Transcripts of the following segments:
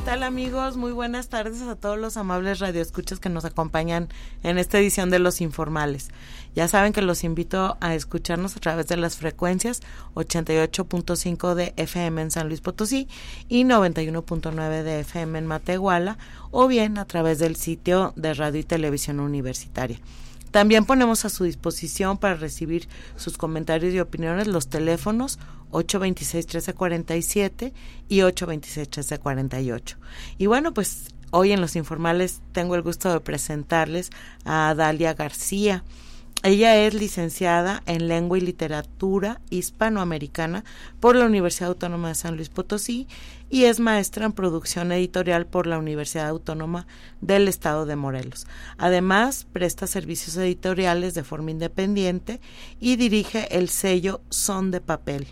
¿Qué tal amigos? Muy buenas tardes a todos los amables radioescuchas que nos acompañan en esta edición de Los Informales. Ya saben que los invito a escucharnos a través de las frecuencias 88.5 de FM en San Luis Potosí y 91.9 de FM en Matehuala o bien a través del sitio de Radio y Televisión Universitaria. También ponemos a su disposición para recibir sus comentarios y opiniones los teléfonos 826-1347 y 826-1348. Y bueno, pues hoy en los informales tengo el gusto de presentarles a Dalia García. Ella es licenciada en Lengua y Literatura Hispanoamericana por la Universidad Autónoma de San Luis Potosí y es maestra en producción editorial por la Universidad Autónoma del Estado de Morelos. Además, presta servicios editoriales de forma independiente y dirige el sello Son de Papel.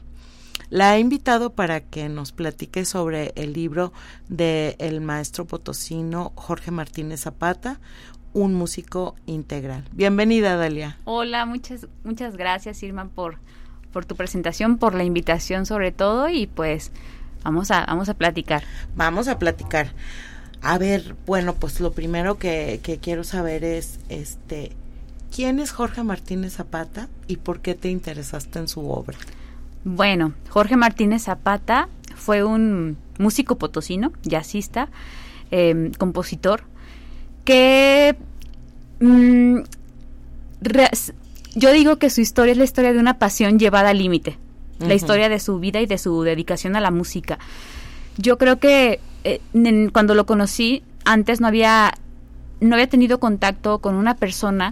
La he invitado para que nos platique sobre el libro del el maestro potosino Jorge Martínez Zapata, un músico integral. Bienvenida, Dalia. Hola, muchas, muchas gracias, Irma, por, por tu presentación, por la invitación sobre todo y pues vamos a, vamos a platicar. Vamos a platicar. A ver, bueno, pues lo primero que, que quiero saber es, este, ¿quién es Jorge Martínez Zapata y por qué te interesaste en su obra? Bueno, Jorge Martínez Zapata fue un músico potosino, jazzista, eh, compositor, que mm, yo digo que su historia es la historia de una pasión llevada al límite, la historia de su vida y de su dedicación a la música. Yo creo que eh, cuando lo conocí, antes no había, no había tenido contacto con una persona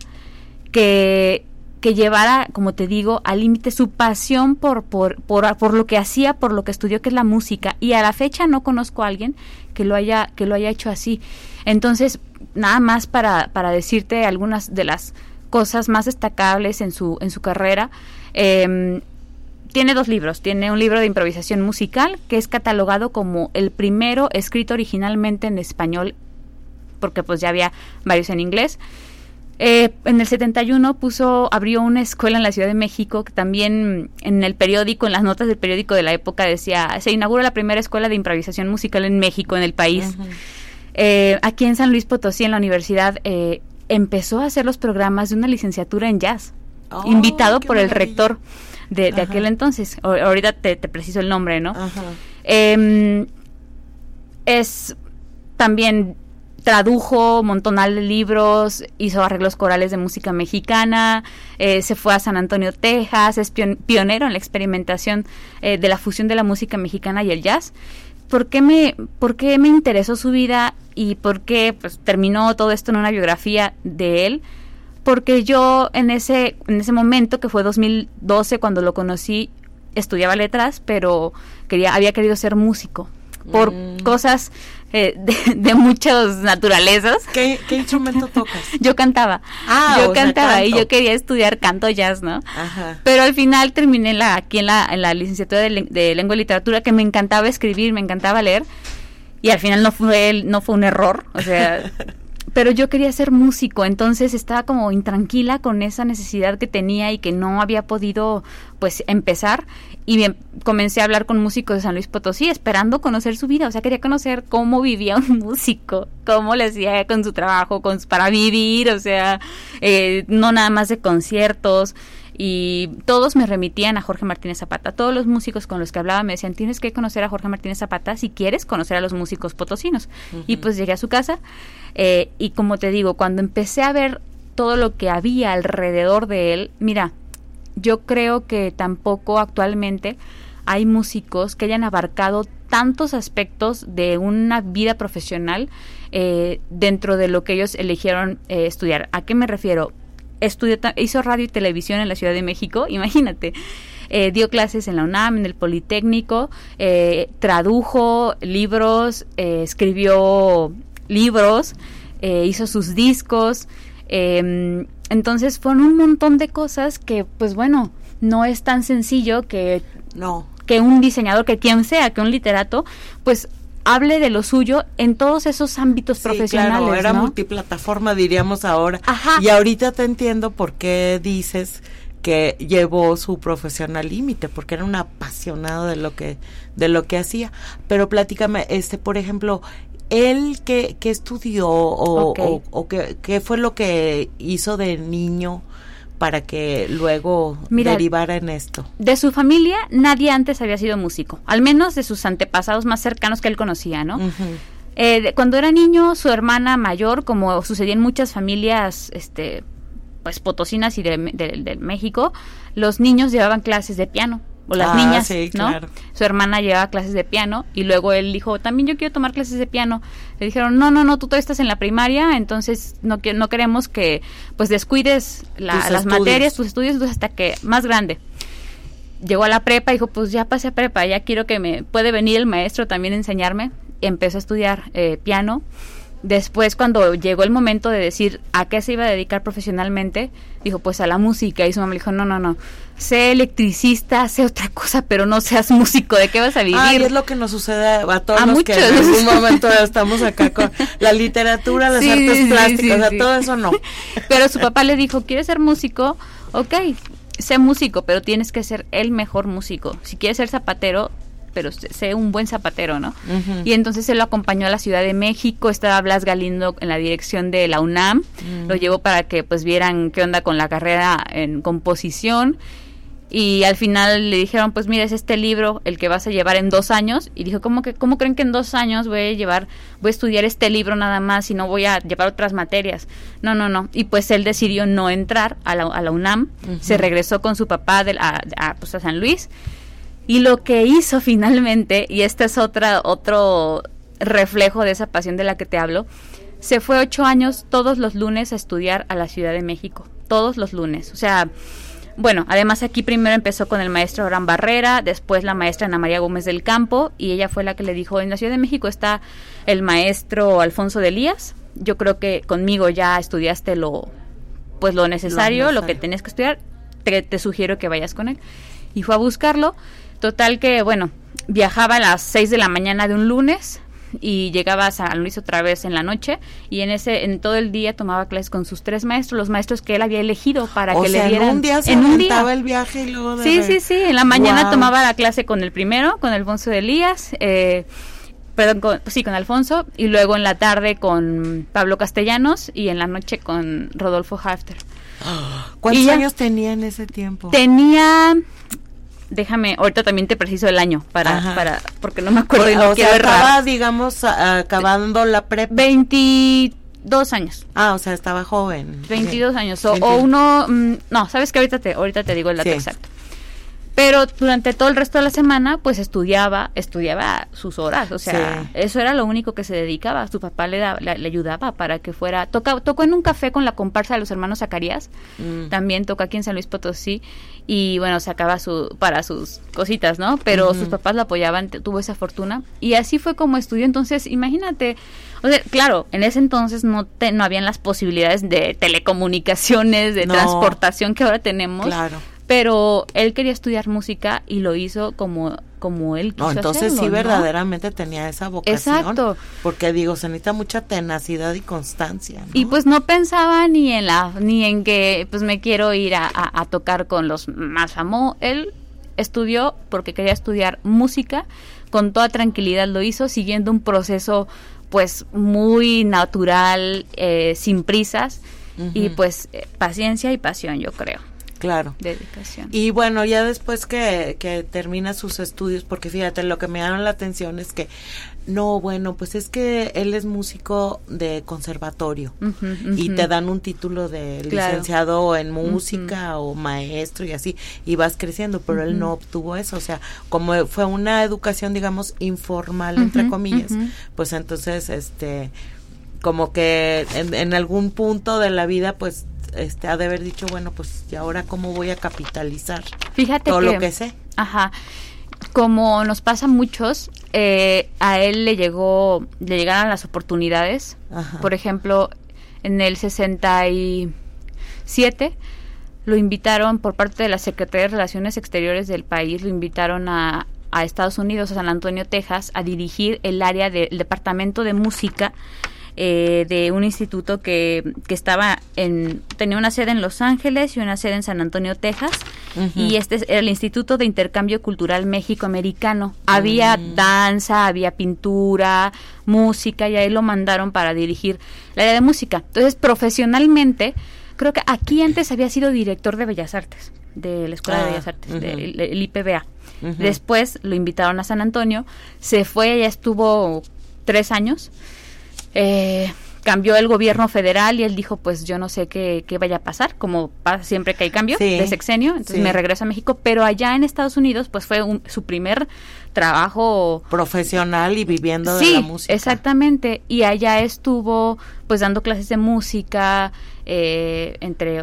que que llevara, como te digo, al límite su pasión por, por, por, por, lo que hacía, por lo que estudió, que es la música. Y a la fecha no conozco a alguien que lo haya, que lo haya hecho así. Entonces, nada más para, para decirte algunas de las cosas más destacables en su, en su carrera. Eh, tiene dos libros. Tiene un libro de improvisación musical que es catalogado como el primero escrito originalmente en español, porque pues ya había varios en inglés. Eh, en el 71 puso, abrió una escuela en la Ciudad de México que también en el periódico, en las notas del periódico de la época decía, se inaugura la primera escuela de improvisación musical en México, en el país. eh, aquí en San Luis Potosí, en la universidad, eh, empezó a hacer los programas de una licenciatura en jazz, oh, invitado por el rector de, de aquel entonces. O, ahorita te, te, preciso el nombre, ¿no? Eh, es también tradujo un montonal de libros, hizo arreglos corales de música mexicana, eh, se fue a San Antonio, Texas, es pionero en la experimentación eh, de la fusión de la música mexicana y el jazz. ¿Por qué, me, ¿Por qué me interesó su vida y por qué pues, terminó todo esto en una biografía de él? Porque yo en ese, en ese momento, que fue 2012 cuando lo conocí, estudiaba letras, pero quería, había querido ser músico por mm. cosas eh, de, de, muchas naturalezas. ¿Qué, ¿Qué, instrumento tocas? yo cantaba. Ah, yo cantaba sea, y yo quería estudiar canto jazz, ¿no? Ajá. Pero al final terminé la, aquí en la, en la licenciatura de, de, lengua y literatura que me encantaba escribir, me encantaba leer. Y al final no fue, no fue un error. O sea, pero yo quería ser músico, entonces estaba como intranquila con esa necesidad que tenía y que no había podido pues empezar y bien, comencé a hablar con músicos de San Luis Potosí esperando conocer su vida, o sea, quería conocer cómo vivía un músico, cómo le hacía con su trabajo, con para vivir, o sea, eh, no nada más de conciertos y todos me remitían a Jorge Martínez Zapata. Todos los músicos con los que hablaba me decían, tienes que conocer a Jorge Martínez Zapata si quieres conocer a los músicos potosinos. Uh -huh. Y pues llegué a su casa eh, y como te digo, cuando empecé a ver todo lo que había alrededor de él, mira, yo creo que tampoco actualmente hay músicos que hayan abarcado tantos aspectos de una vida profesional eh, dentro de lo que ellos eligieron eh, estudiar. ¿A qué me refiero? Estudió, hizo radio y televisión en la Ciudad de México, imagínate. Eh, dio clases en la UNAM, en el Politécnico, eh, tradujo libros, eh, escribió libros, hizo sus discos, entonces fueron un montón de cosas que, pues bueno, no es tan sencillo que, no. que un diseñador, que quien sea, que un literato, pues hable de lo suyo en todos esos ámbitos profesionales. Claro, era ¿no? multiplataforma, diríamos ahora. Ajá. Y ahorita te entiendo por qué dices que llevó su profesión al límite, porque era un apasionado de lo que, de lo que hacía. Pero platícame, este, por ejemplo, él qué, qué estudió o, o, o qué, qué fue lo que hizo de niño para que luego Mira, derivara en esto. De su familia, nadie antes había sido músico, al menos de sus antepasados más cercanos que él conocía, ¿no? Eh, de- cuando era niño, su hermana mayor, como sucedía en muchas familias, este, pues potosinas y de, de- de México, los niños llevaban clases de piano o las Ah, niñas, sí, ¿no? claro. Su hermana llevaba clases de piano y luego él dijo, también yo quiero tomar clases de piano. Le dijeron, no, no, no, tú todavía estás en la primaria, entonces no no queremos que pues descuides la- las estudios. materias, tus estudios, entonces hasta que más grande llegó a la prepa y dijo, pues ya pasé a prepa, ya quiero que me puede venir el maestro también a enseñarme. Empezó a estudiar eh, piano. Después, cuando llegó el momento de decir a qué se iba a dedicar profesionalmente, dijo, pues a la música. Y su mamá le dijo, no, no, no, sé electricista, sé otra cosa, pero no seas músico, ¿de qué vas a vivir? Ay, es lo que nos sucede a todos A los que en muchos. algún momento estamos acá con la literatura, las Sí, artes sí, plásticas, sí, o sea, todo eso no. Pero su papá le dijo, ¿quieres ser músico? Ok, sé músico, pero tienes que ser el mejor músico. Si quieres ser zapatero, pero sé un buen zapatero, ¿no? Y entonces él lo acompañó a la Ciudad de México, estaba Blas Galindo en la dirección de la UNAM, Mm. lo llevó para que pues vieran qué onda con la carrera en composición y al final le dijeron pues mira es este libro el que vas a llevar en dos años y dijo cómo que cómo creen que en dos años voy a llevar voy a estudiar este libro nada más y no voy a llevar otras materias no no no y pues él decidió no entrar a la, a la UNAM se regresó con su papá de la- a, pues, a San Luis y lo que hizo finalmente, y este es otra, otro reflejo de esa pasión de la que te hablo, se fue ocho años todos los lunes a estudiar a la Ciudad de México. Todos los lunes. O sea, bueno, además aquí primero empezó con el maestro Abraham Barrera, después la maestra Ana María Gómez del Campo, y ella fue la que le dijo, en la Ciudad de México está el maestro Alfonso de Elías, yo creo que conmigo ya estudiaste lo, pues lo necesario, lo, que necesario. tenías que estudiar, te, te sugiero que vayas con él. Y fue a buscarlo, total que, bueno, viajaba a las 6 de la mañana de un lunes y llegaba a San Luis otra vez en la noche y en ese en todo el día tomaba clases con sus tres maestros, los maestros que él había elegido para o que sea, le dieran en un día se en un aventaba día. el viaje y luego de Sí, sí, sí. En la mañana tomaba la clase con el primero, con Alfonso de Elías, eh, perdón, con- sí, con Alfonso, y luego en la tarde con Pablo Castellanos y en la noche con Rodolfo Hafter. ¿Cuántos y años tenía en ese tiempo? Tenía, déjame, ahorita también te preciso el año para, Ajá. para, porque no me acuerdo y no o sea, estaba, digamos, acabando la prepa. 22 años. Ah, o sea, estaba joven. 22 años. O, o 22. uno, mm, no, sabes que ahorita te, ahorita te digo el dato Sí. exacto. Pero durante todo el resto de la semana, pues estudiaba, estudiaba sus horas, o sea, Sí. eso era lo único que se dedicaba. Su papá le, da- le, le ayudaba para que fuera. Toca, tocó en un café con la comparsa de los hermanos Zacarías, Mm. también toca aquí en San Luis Potosí, y bueno, sacaba su, para sus cositas, ¿no? Pero sus papás lo apoyaban, tuvo esa fortuna, y así fue como estudió. Entonces, imagínate, o sea, claro, en ese entonces no, te, no habían las posibilidades de telecomunicaciones, de No. transportación que ahora tenemos Claro. Pero él quería estudiar música y lo hizo como como él quiso No, entonces hacerlo, sí ¿no? verdaderamente tenía esa vocación. Exacto. Porque digo, se necesita mucha tenacidad y constancia. ¿no? y pues no pensaba ni en la ni en que pues me quiero ir a, a- a tocar con los más famosos él estudió porque quería estudiar música con toda tranquilidad lo hizo siguiendo un proceso pues muy natural eh, sin prisas y pues eh, paciencia y pasión yo creo Claro. dedicación Y bueno, ya después que, que termina sus estudios, porque fíjate, lo que me llama la atención es que, no, bueno, pues es que él es músico de conservatorio y te dan un título de Claro. licenciado en música o maestro y así, y vas creciendo, pero él no obtuvo eso, o sea, como fue una educación, digamos, informal, entre comillas, pues entonces, este, como que en, en algún punto de la vida, pues, este, ha de haber dicho, bueno, pues, ¿y ahora cómo voy a capitalizar Fíjate todo que, lo que sé? Ajá. Como nos pasa a muchos, eh, a él le llegó, le llegaron las oportunidades. Ajá. Por ejemplo, en el 60 y 2007 lo invitaron por parte de la Secretaría de Relaciones Exteriores del país, lo invitaron a, a Estados Unidos, a San Antonio, Texas, a dirigir el área del departamento de música eh, de un instituto que, que estaba en, tenía una sede en Los Ángeles y una sede en San Antonio, Texas, y este era el Instituto de Intercambio Cultural México-Americano. Había Mm. danza, había pintura, música, y ahí lo mandaron para dirigir el área de música. Entonces, profesionalmente, creo que aquí antes había sido director de Bellas Artes, de la Escuela Ah, de Bellas Artes, del el IPBA. Después lo invitaron a San Antonio, se fue, ya estuvo tres años, eh, cambió el gobierno federal y él dijo, pues yo no sé qué, qué vaya a pasar, como pasa siempre que hay cambio Sí, de sexenio, entonces sí. me regreso a México, pero allá en Estados Unidos pues fue un- su primer trabajo Profesional y viviendo de la música. exactamente. Y allá estuvo, pues, dando clases de música, eh, entre,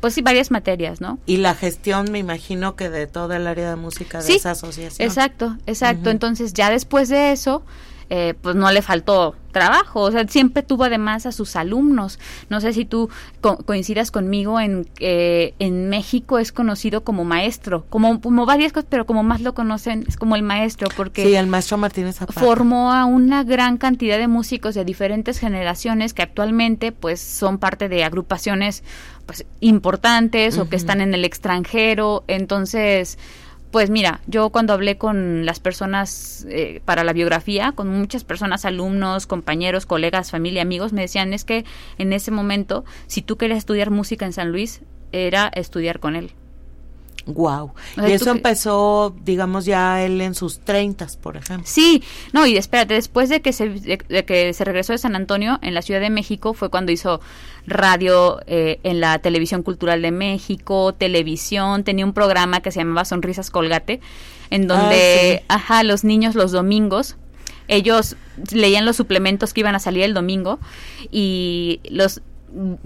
pues sí, varias materias, ¿no? Y la gestión, me imagino que de todo el área de música de Sí, esa asociación. Exacto, exacto. Entonces, ya después de eso, eh, pues no le faltó trabajo, o sea, siempre tuvo además a sus alumnos. No sé si tú co- coincidas conmigo en que en México es conocido como maestro, como, como varias cosas, pero como más lo conocen es como el maestro, porque Sí, el maestro Martínez Zapata. formó a una gran cantidad de músicos de diferentes generaciones que actualmente pues son parte de agrupaciones pues importantes o que están en el extranjero entonces pues mira yo cuando hablé con las personas eh, para la biografía con muchas personas alumnos compañeros colegas familia amigos me decían es que en ese momento si tú querías estudiar música en San Luis era estudiar con él Wow. Y eso empezó, digamos, ya él en sus treintas, por ejemplo. Sí, no, y espérate, después de que se, de, de que se regresó de San Antonio, en la Ciudad de México, fue cuando hizo radio eh, en la Televisión Cultural de México, televisión, tenía un programa que se llamaba Sonrisas Colgate, en donde, Ah, ajá, los niños los domingos, ellos leían los suplementos que iban a salir el domingo y los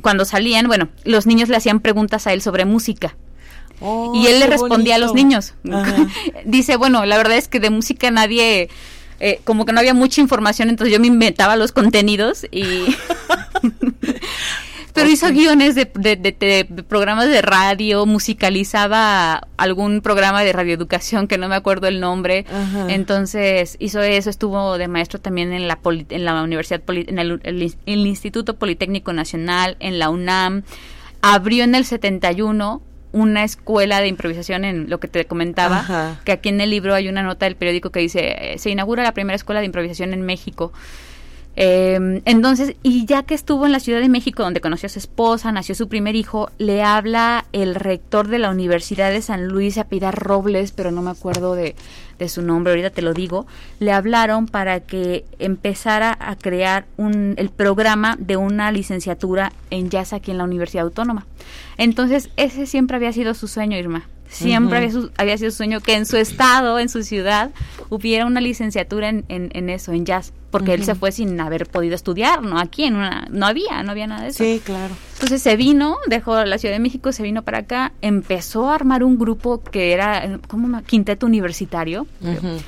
cuando salían, bueno, los niños le hacían preguntas a él sobre música Oh, y él le respondía a los niños. Dice, bueno, la verdad es que de música nadie, eh, como que no había mucha información, entonces yo me inventaba los contenidos y... Pero hizo guiones de, de- de- de programas de radio, musicalizaba algún programa de radioeducación que no me acuerdo el nombre. Ajá. Entonces hizo eso, estuvo de maestro también en la, poli- en la Universidad, Poli- en el, el- el Instituto Politécnico Nacional, en la UNAM. Abrió en el 71 una escuela de improvisación en lo que te comentaba, Ajá. que aquí en el libro hay una nota del periódico que dice, se inaugura la primera escuela de improvisación en México. Eh, entonces, y ya que estuvo en la Ciudad de México, donde conoció a su esposa, nació su primer hijo, le habla el rector de la Universidad de San Luis, a Pilar Robles, pero no me acuerdo de, de su nombre, ahorita te lo digo, le hablaron para que empezara a crear un, el programa de una licenciatura en jazz aquí en la Universidad Autónoma. Entonces, ese siempre había sido su sueño, Irma. Siempre había, su- había sido su sueño que en su estado, en su ciudad, hubiera una licenciatura en, en, en eso, en jazz, porque él se fue sin haber podido estudiar, ¿no? Aquí en una, no había, no había nada de eso. Sí, claro. Entonces se vino, dejó la Ciudad de México, se vino para acá, empezó a armar un grupo que era, eh, ¿cómo? me- Quinteto universitario. Ujú.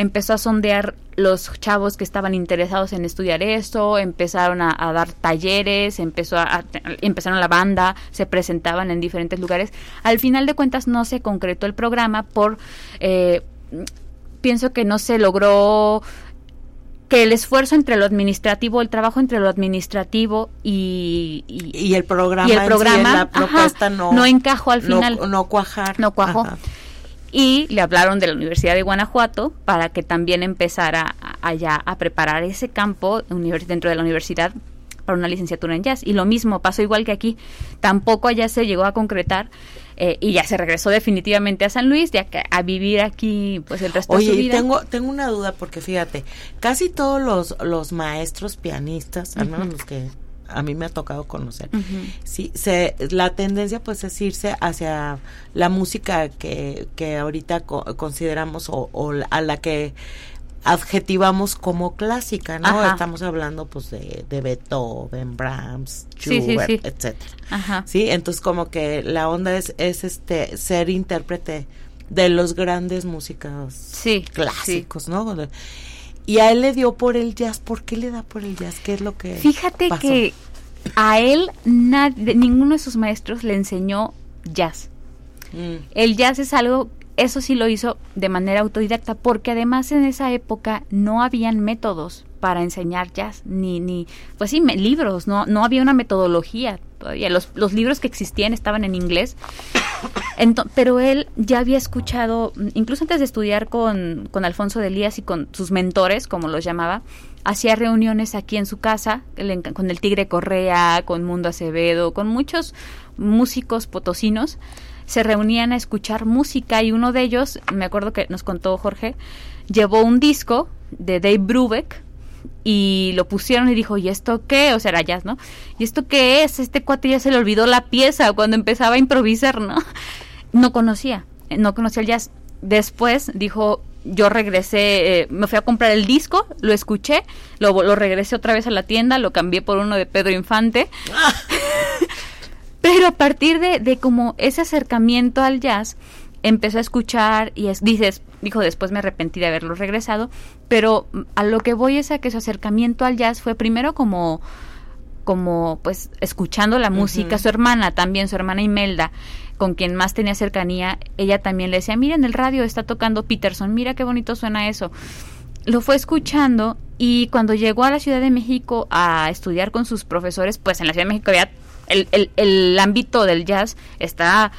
Empezó a sondear los chavos que estaban interesados en estudiar esto, empezaron a, a dar talleres, empezó a, a- empezaron la banda, se presentaban en diferentes lugares. Al final de cuentas no se concretó el programa por, eh, pienso que no se logró que el esfuerzo entre lo administrativo, el trabajo entre lo administrativo y, y- Y el programa, y el en sí, programa la ajá, propuesta no, no encajó al no- final No, cuajar. no cuajó. Ajá. Y le hablaron de la Universidad de Guanajuato para que también empezara allá a preparar ese campo dentro de la universidad para una licenciatura en jazz. Y lo mismo pasó igual que aquí. Tampoco allá se llegó a concretar eh, y ya se regresó definitivamente a San Luis, que a vivir aquí pues el resto de su vida. tengo, tengo una duda porque fíjate, casi todos los, los maestros pianistas, al menos los que a mí me ha tocado conocer, sí, se, la tendencia pues es irse hacia la música que, que ahorita co- consideramos o, a la que adjetivamos como clásica, ¿no? Ajá. Estamos hablando pues de, de Beethoven, Brahms, Sí, sí, Schubert, sí. etcétera. Ajá. Sí, entonces como que la onda es, es este ser intérprete de los grandes músicos Sí, clásicos, ¿no? Y a él le dio por el jazz. ¿Por qué le da por el jazz? ¿Qué es lo que Fíjate pasó? que a él nadie, ninguno de sus maestros le enseñó jazz. Mm. El jazz es algo, eso sí lo hizo de manera autodidacta, porque además en esa época no habían métodos para enseñar jazz, ni, ni pues sí, me- libros, no, no había una metodología todavía. Los, libros que existían estaban en inglés. Pero él ya había escuchado, incluso antes de estudiar con, con Alfonso de Elías y con sus mentores, como los llamaba, hacía reuniones aquí en su casa, con el Tigre Correa, con Mundo Acevedo, con muchos músicos potosinos. Se reunían a escuchar música y uno de ellos, me acuerdo que nos contó Jorge, llevó un disco de Dave Brubeck y lo pusieron y dijo, ¿y esto qué? O sea, era jazz, ¿no? ¿Y esto qué es? Este cuate ya se le olvidó la pieza cuando empezaba a improvisar, ¿no? No conocía, no conocía el jazz. Después dijo, yo regresé, eh, me fui a comprar el disco, lo escuché, lo, lo regresé otra vez a la tienda, lo cambié por uno de Pedro Infante. Pero a partir de, de como ese acercamiento al jazz, empezó a escuchar y es, dices, dijo, después me arrepentí de haberlo regresado, pero a lo que voy es a que su acercamiento al jazz fue primero como como pues escuchando la música, su hermana también, su hermana Imelda, con quien más tenía cercanía, ella también le decía, mira en el radio está tocando Peterson, mira qué bonito suena eso. Lo fue escuchando y cuando llegó a la Ciudad de México a estudiar con sus profesores, pues en la Ciudad de México había el, el, el ámbito del jazz está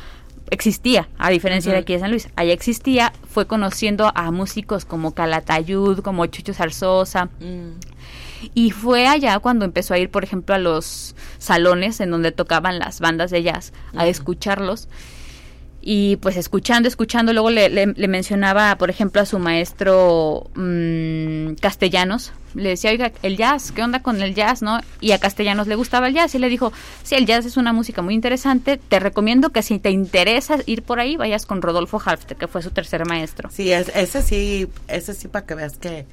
existía, a diferencia de aquí de San Luis. Allá existía, fue conociendo a músicos como Calatayud, como Chucho Zarzosa, Mm. y fue allá cuando empezó a ir, por ejemplo, a los salones en donde tocaban las bandas de jazz, a escucharlos. Y pues escuchando, escuchando, luego le, le- le mencionaba, por ejemplo, a su maestro mm, Castellanos. Le decía, oiga, el jazz, ¿qué onda con el jazz, no? Y a Castellanos le gustaba el jazz. Y le dijo, sí, el jazz es una música muy interesante. Te recomiendo que si te interesa ir por ahí, vayas con Rodolfo Halfter, que fue su tercer maestro. Sí, es- ese sí, ese sí para que veas que,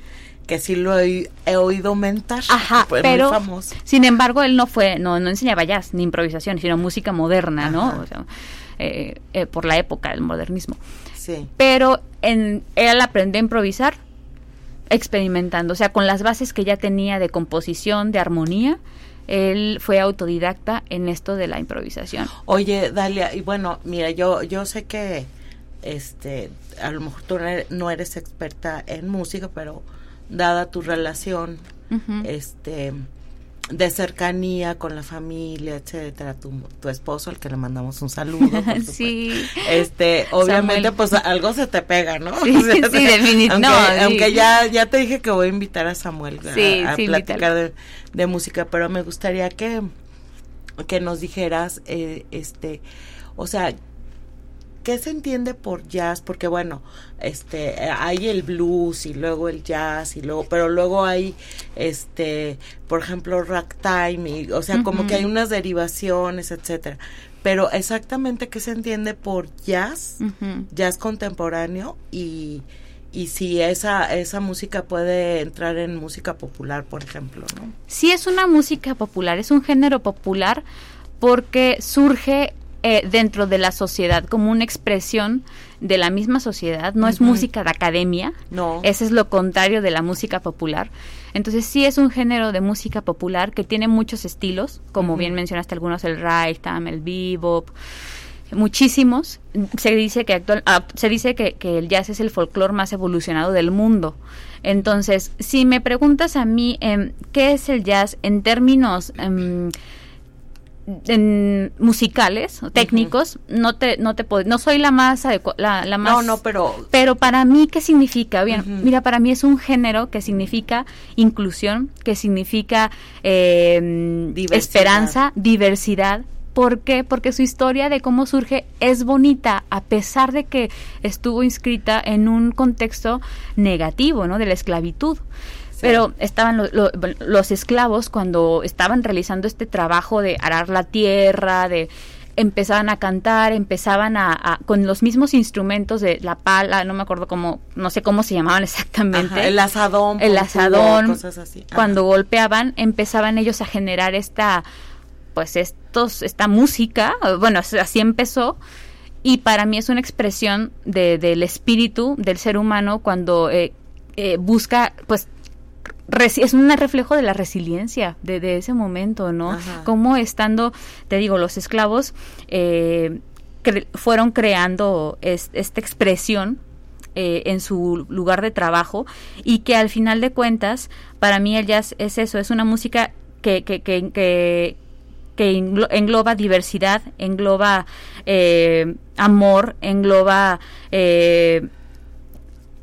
que sí lo he, he oído mentar. Ajá, pero Muy famoso. sin embargo él no fue, no, no enseñaba jazz ni improvisación, sino música moderna, ¿no? O sea, eh, eh, por la época del modernismo. Sí. Pero en, él aprendió a improvisar experimentando, o sea, con las bases que ya tenía de composición, de armonía, él fue autodidacta en esto de la improvisación. Oye, Dalia, y bueno, mira, yo, yo sé que este, a lo mejor tú no eres, experta en música, pero dada tu relación, este, de cercanía con la familia, etcétera, tu, tu esposo, al que le mandamos un saludo. sí. Este, obviamente, Samuel. pues algo se te pega, ¿no? Sí, sí, definit- Aunque, no, sí. aunque ya, ya te dije que voy a invitar a Samuel a, Sí, a sí, platicar de, de música, pero me gustaría que, que nos dijeras, eh, este, o sea, ¿qué se entiende por jazz? Porque bueno, este, hay el blues y luego el jazz y luego, pero luego hay, este, por ejemplo, ragtime y, o sea, como que hay unas derivaciones, etcétera. Pero exactamente qué se entiende por jazz, jazz contemporáneo y y si esa esa música puede entrar en música popular, por ejemplo, ¿no? sí es una música popular, es un género popular porque surge eh, dentro de la sociedad como una expresión de la misma sociedad, no es música de academia, No. ese es lo contrario de la música popular. Entonces sí es un género de música popular que tiene muchos estilos, como bien mencionaste algunos, el ragtime, el bebop, muchísimos. Se dice que actual, ah, se dice que, que el jazz es el folclore más evolucionado del mundo. Entonces, si me preguntas a mí em, qué es el jazz en términos em, en musicales o técnicos, no te no te puedo- no soy la más la, la más No, no, pero pero para mí, ¿qué significa? Bien, mira, para mí es un género que significa inclusión, que significa eh, Diversidad. esperanza, diversidad. ¿Por qué? Porque su historia de cómo surge es bonita, a pesar de que estuvo inscrita en un contexto negativo, ¿no? De la esclavitud. Sí. Pero estaban lo- lo- los esclavos cuando estaban realizando este trabajo de arar la tierra, de empezaban a cantar, empezaban a, a- con los mismos instrumentos de la pala, no me acuerdo cómo, no sé cómo se llamaban exactamente. Ajá, el asadón, El asadón, cosas así. Ajá. cuando golpeaban, empezaban ellos a generar esta, pues estos, esta música, bueno, así empezó, y para mí es una expresión de, del espíritu del ser humano cuando eh, eh, busca, pues, es un reflejo de la resiliencia de, ese momento, ¿no? Como estando, te digo, los esclavos eh, fueron creando esta expresión eh, en su lugar de trabajo y que al final de cuentas, para mí el jazz es eso, es una música que, que, que, que engloba diversidad, engloba eh, amor, engloba eh,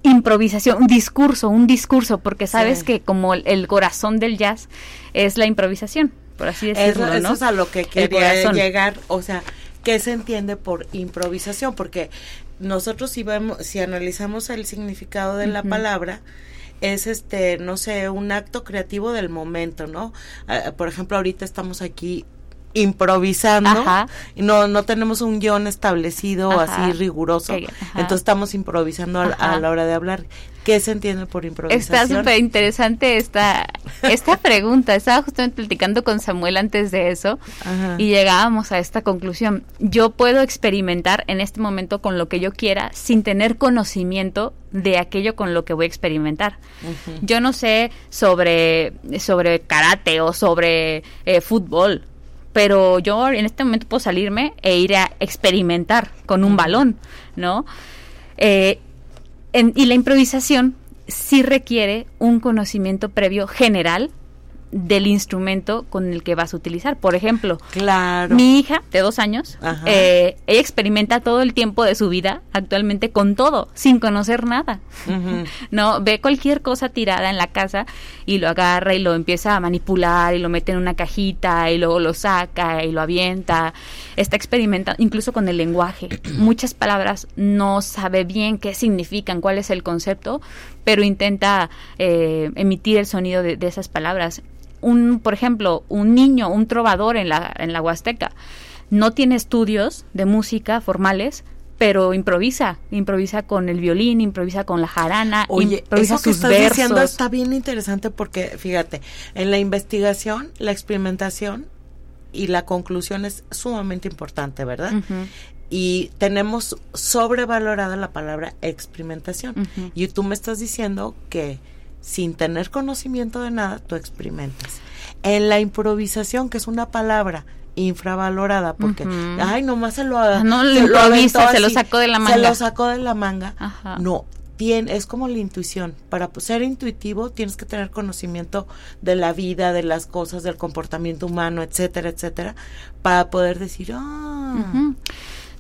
improvisación, un discurso, un discurso, porque sabes que como el, corazón del jazz es la improvisación, por así decirlo. Eso, eso es a lo que quería llegar, o sea, ¿qué se entiende por improvisación? Porque nosotros si vemos, si analizamos el significado de la palabra, es este, no sé, un acto creativo del momento, ¿no? Ah, por ejemplo, ahorita estamos aquí improvisando. Y no no tenemos un guion establecido así riguroso. Entonces estamos improvisando a, la hora de hablar. ¿qué se entiende por improvisación? está súper interesante esta esta pregunta. Estaba justamente platicando con Samuel antes de eso y llegábamos a esta conclusión. Yo puedo experimentar en este momento con lo que yo quiera sin tener conocimiento de aquello con lo que voy a experimentar. Yo no sé sobre, sobre karate o sobre eh, fútbol, pero yo en este momento puedo salirme e ir a experimentar con un balón, ¿no? Eh, y la improvisación sí requiere un conocimiento previo general del instrumento con el que vas a utilizar. Por ejemplo, claro. mi hija de dos años, eh, ella experimenta todo el tiempo de su vida actualmente con todo, sin conocer nada. no ve cualquier cosa tirada en la casa y lo agarra y lo empieza a manipular y lo mete en una cajita y luego lo saca y lo avienta. Está experimentando, incluso con el lenguaje. Muchas palabras no sabe bien qué significan, cuál es el concepto, pero intenta eh, emitir el sonido de, de esas palabras un, por ejemplo, un niño, un trovador en la, en la Huasteca, no tiene estudios de música formales, pero improvisa, improvisa con el violín, improvisa con la jarana, Oye, improvisa eso que estás diciendo está bien interesante porque, fíjate, en la investigación, la experimentación y la conclusión es sumamente importante, ¿verdad? Y tenemos sobrevalorada la palabra experimentación. Y tú me estás diciendo que sin tener conocimiento de nada, tú experimentas. En la improvisación, que es una palabra infravalorada, porque, ay, nomás se lo, ah, no, se, lo, se lo sacó de la manga. Se lo sacó de la manga. No, tiene, es como la intuición. Para ser intuitivo tienes que tener conocimiento de la vida, de las cosas, del comportamiento humano, etcétera, etcétera, para poder decir, ah.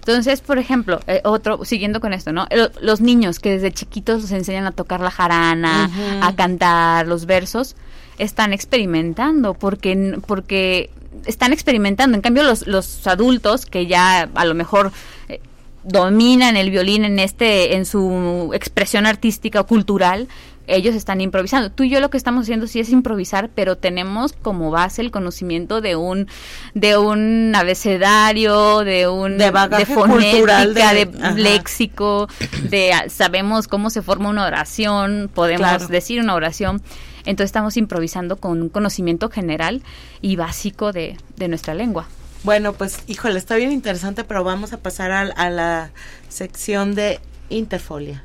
Entonces, por ejemplo, eh, otro, siguiendo con esto, ¿no? los niños que desde chiquitos los enseñan a tocar la jarana, a cantar los versos, están experimentando porque, porque están experimentando. En cambio, los, los adultos que ya a lo mejor eh, dominan el violín en este, en su expresión artística o cultural, ellos están improvisando. Tú y yo lo que estamos haciendo sí es improvisar, pero tenemos como base el conocimiento de un de un abecedario, de un de, fonética, de, léxico, de sabemos cómo se forma una oración, podemos decir una oración. Entonces estamos improvisando con un conocimiento general y básico de, de nuestra lengua. Bueno, pues híjole, está bien interesante, pero vamos a pasar a la sección de Interfolia.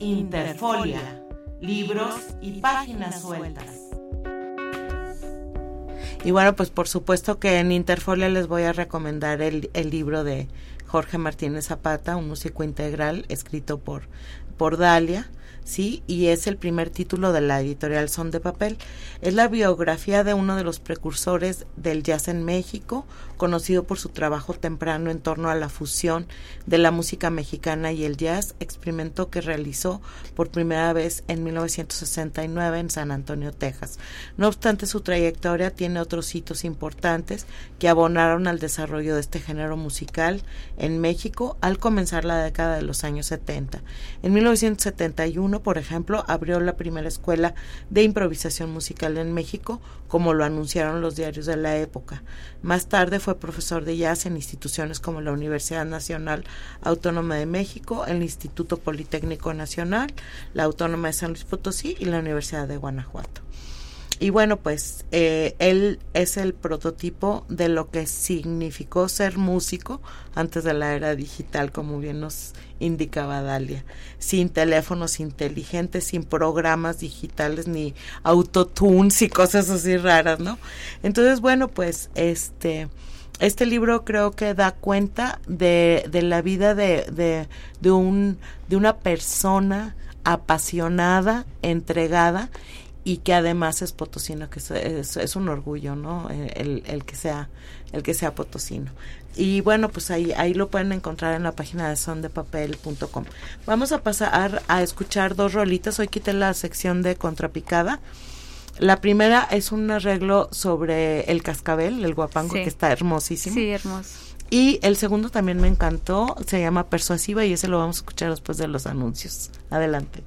Interfolia, libros y páginas sueltas. Y bueno, pues por supuesto que en Interfolia les voy a recomendar el, el libro de Jorge Martínez Zapata, un músico integral escrito por, por Dalia. ¿Sí? Y es el primer título de la editorial Son de Papel. Es la biografía de uno de los precursores del jazz en México, conocido por su trabajo temprano en torno a la fusión de la música mexicana y el jazz, experimento que realizó por primera vez en 1969 en San Antonio, Texas. No obstante, su trayectoria tiene otros hitos importantes que abonaron al desarrollo de este género musical en México al comenzar la década de los años 70. En 1971 por ejemplo, abrió la primera escuela de improvisación musical en México, como lo anunciaron los diarios de la época. Más tarde fue profesor de jazz en instituciones como la Universidad Nacional Autónoma de México, el Instituto Politécnico Nacional, la Autónoma de San Luis Potosí y la Universidad de Guanajuato. y bueno, pues eh, él es el prototipo de lo que significó ser músico antes de la era digital, como bien nos indicaba Dalia, sin teléfonos inteligentes, sin programas digitales, ni autotunes y cosas así raras, ¿no? Entonces, bueno, pues este este libro creo que da cuenta de, de la vida de, de, de, un, de una persona apasionada, entregada y que además es potosino, que es, es, un orgullo, ¿no? El, el, que sea el que sea potosino. Y bueno, pues ahí ahí lo pueden encontrar en la página de sondepapel.com. Vamos a pasar a escuchar dos rolitas. Hoy quité la sección de contrapicada. La primera es un arreglo sobre el cascabel, el guapango, que está hermosísimo. Sí, hermoso. Y el segundo también me encantó, se llama Persuasiva y ese lo vamos a escuchar después de los anuncios. Adelante.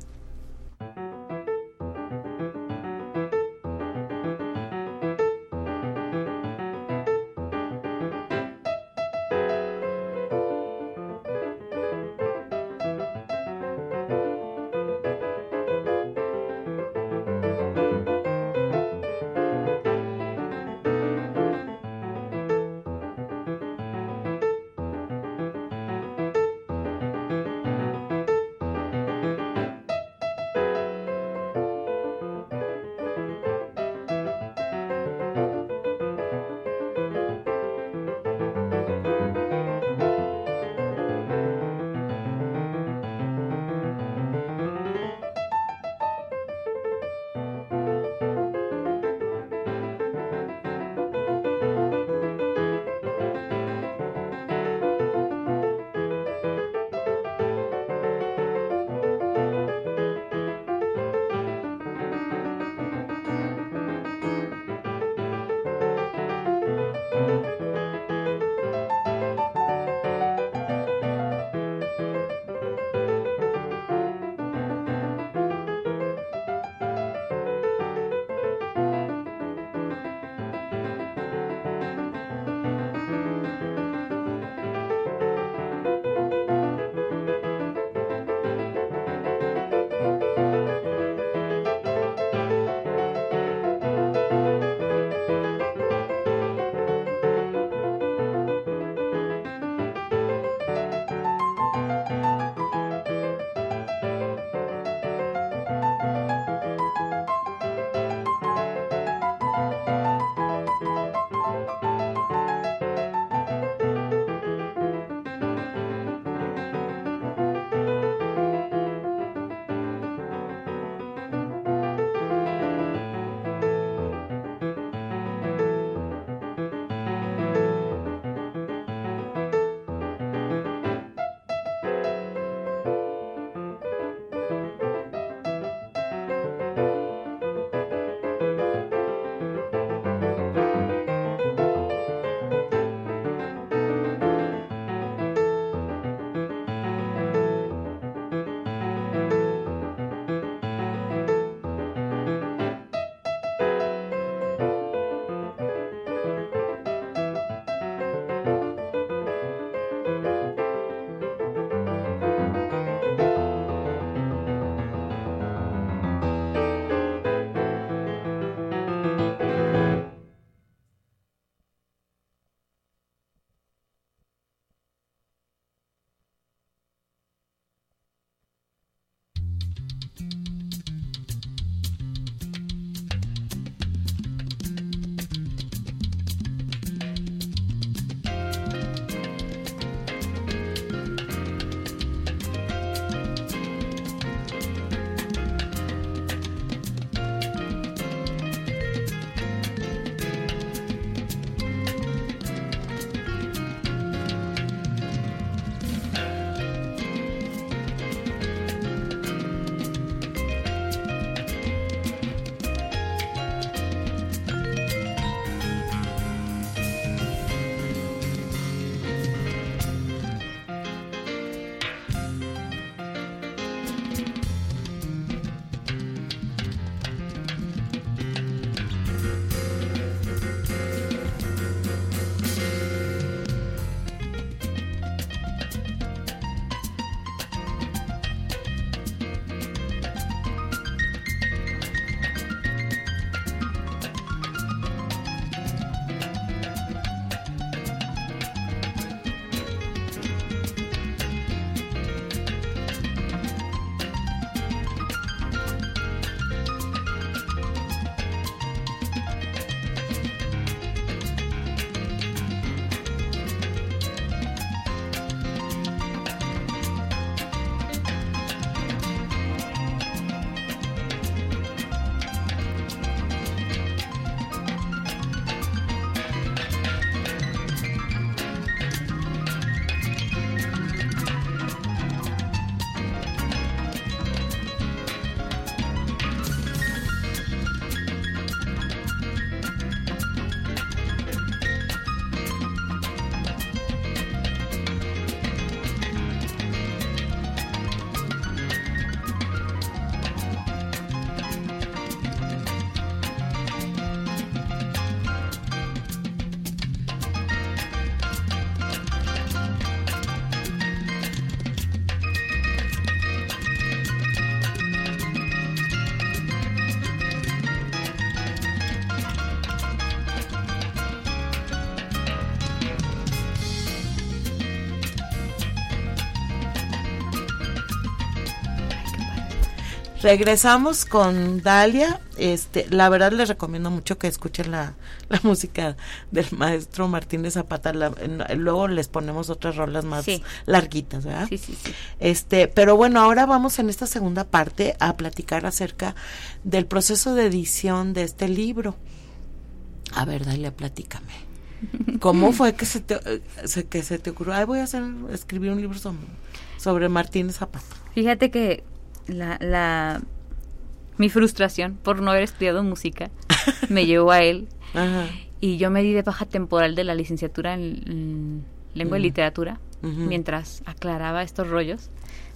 Regresamos con Dalia. Este, la verdad les recomiendo mucho que escuchen la, la música del maestro Martínez Zapata. luego les ponemos otras rolas más larguitas, ¿verdad? Sí, sí, sí. Este, pero bueno, ahora vamos en esta segunda parte a platicar acerca del proceso de edición de este libro. A ver, Dalia, platícame. ¿Cómo fue que se te, que se te ocurrió? Ay, voy a hacer, escribir un libro sobre, sobre Martínez Zapata. Fíjate que la, la, mi frustración por no haber estudiado música me llevó a él. Y yo me di de baja temporal de la licenciatura en, lengua y literatura mientras aclaraba estos rollos.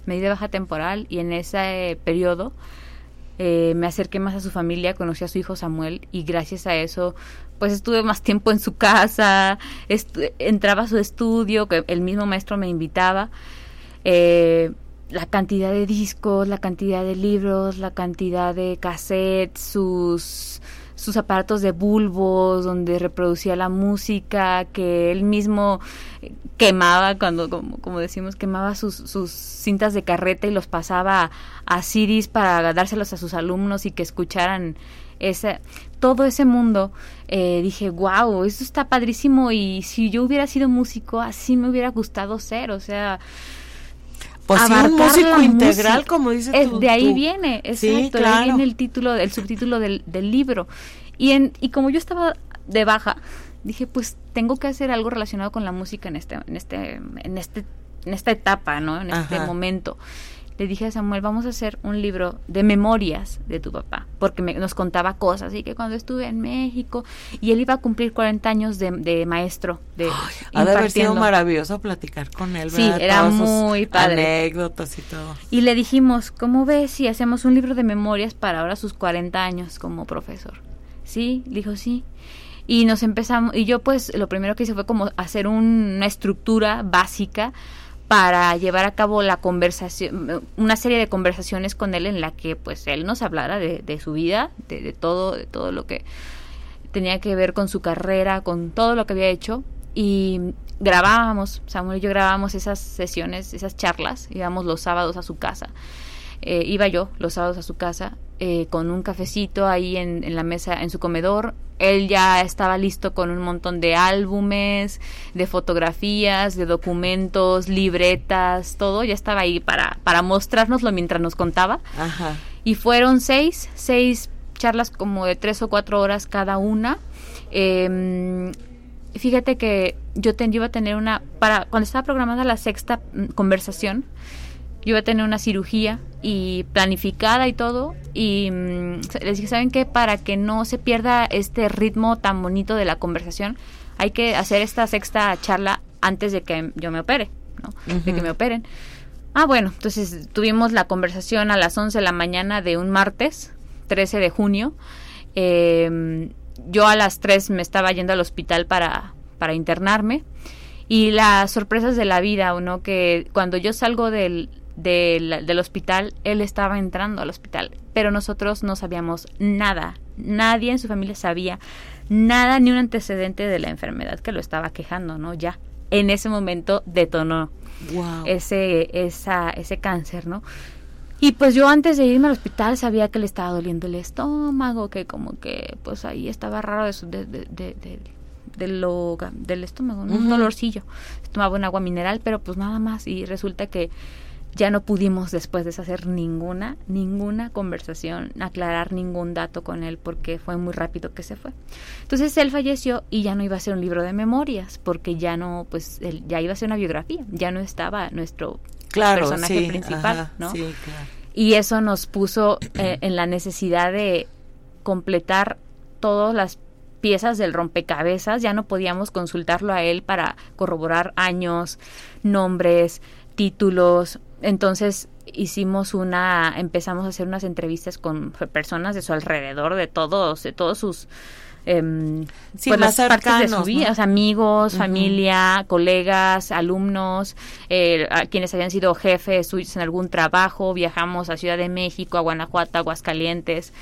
Me di de baja temporal y en ese periodo eh, me acerqué más a su familia, conocí a su hijo Samuel y gracias a eso pues estuve más tiempo en su casa, entraba a su estudio, que el mismo maestro me invitaba. Eh, la cantidad de discos, la cantidad de libros, la cantidad de cassettes, sus, sus aparatos de bulbos donde reproducía la música, que él mismo quemaba, cuando, como, como decimos, quemaba sus, sus cintas de carreta y los pasaba a, CDs para dárselos a sus alumnos y que escucharan ese, todo ese mundo, eh, dije, wow, esto está padrísimo y si yo hubiera sido músico, así me hubiera gustado ser, o sea... Pues sí, un músico integral, como dice es, De ahí viene, exacto, de ahí viene el título, el subtítulo del, del libro. Y, en, y como yo estaba de baja, dije, pues tengo que hacer algo relacionado con la música en este, en este, en este, en esta etapa, ¿no? En este momento le dije a Samuel, vamos a hacer un libro de memorias de tu papá, porque nos contaba cosas, y que cuando estuve en México, y él iba a cumplir 40 años de, maestro. De, ha de haber sido maravilloso platicar con él, ¿verdad? Sí, era muy padre. Anécdotas y todo. Y le dijimos, ¿cómo ves si hacemos un libro de memorias para ahora sus 40 años como profesor? Sí, dijo sí. Y nos empezamos, y yo pues lo primero que hice fue como hacer una estructura básica para llevar a cabo la conversación, una serie de conversaciones con él en la que pues él nos hablara de, de su vida, de, de, todo, de todo lo que tenía que ver con su carrera, con todo lo que había hecho. Y grabábamos, Samuel y yo grabábamos esas sesiones, esas charlas, íbamos los sábados a su casa eh, iba yo los sábados a su casa eh, con un cafecito ahí en, en, la mesa, en su comedor. Él ya estaba listo con un montón de álbumes, de fotografías, de documentos, libretas, todo. Ya estaba ahí para, para mostrárnoslo mientras nos contaba. Y fueron seis, seis charlas como de tres o cuatro horas cada una. Eh, fíjate que yo, ten, iba a tener una, para cuando estaba programada la sexta mm, conversación, yo iba a tener una cirugía y planificada y todo y mm, les dije, ¿saben qué? Para que no se pierda este ritmo tan bonito de la conversación, hay que hacer esta sexta charla antes de que yo me opere, ¿no? De que me operen. Ah, bueno, entonces tuvimos la conversación a las 11 de la mañana de un martes, 13 de junio. Em, yo a las 3 me estaba yendo al hospital para, para internarme. Y las sorpresas de la vida, ¿no? Que cuando yo salgo del, del, hospital, él estaba entrando al hospital, pero nosotros no sabíamos nada, nadie en su familia sabía nada, ni un antecedente de la enfermedad que lo estaba quejando, ¿no? Ya, en ese momento detonó ese, esa, ese cáncer, ¿no? Y pues yo antes de irme al hospital sabía que le estaba doliendo el estómago, que como que pues ahí estaba raro de, de, de, de lo, del estómago, un dolorcillo. Tomaba un agua mineral, pero pues nada más. Y resulta que ya no pudimos después deshacer ninguna, ninguna conversación, aclarar ningún dato con él porque fue muy rápido que se fue. Entonces él falleció y ya no iba a ser un libro de memorias porque ya no, pues él, ya iba a ser una biografía, ya no estaba nuestro personaje principal, ¿no? Y eso nos puso eh, en la necesidad de completar todas las piezas del rompecabezas, ya no podíamos consultarlo a él para corroborar años, nombres, títulos, entonces hicimos una, empezamos a hacer unas entrevistas con personas de su alrededor, de todos, de todos sus eh, pues las partes de su vida, amigos, familia, colegas, alumnos, eh, a quienes habían sido jefes suyos en algún trabajo, viajamos a Ciudad de México, a Guanajuato, a Aguascalientes,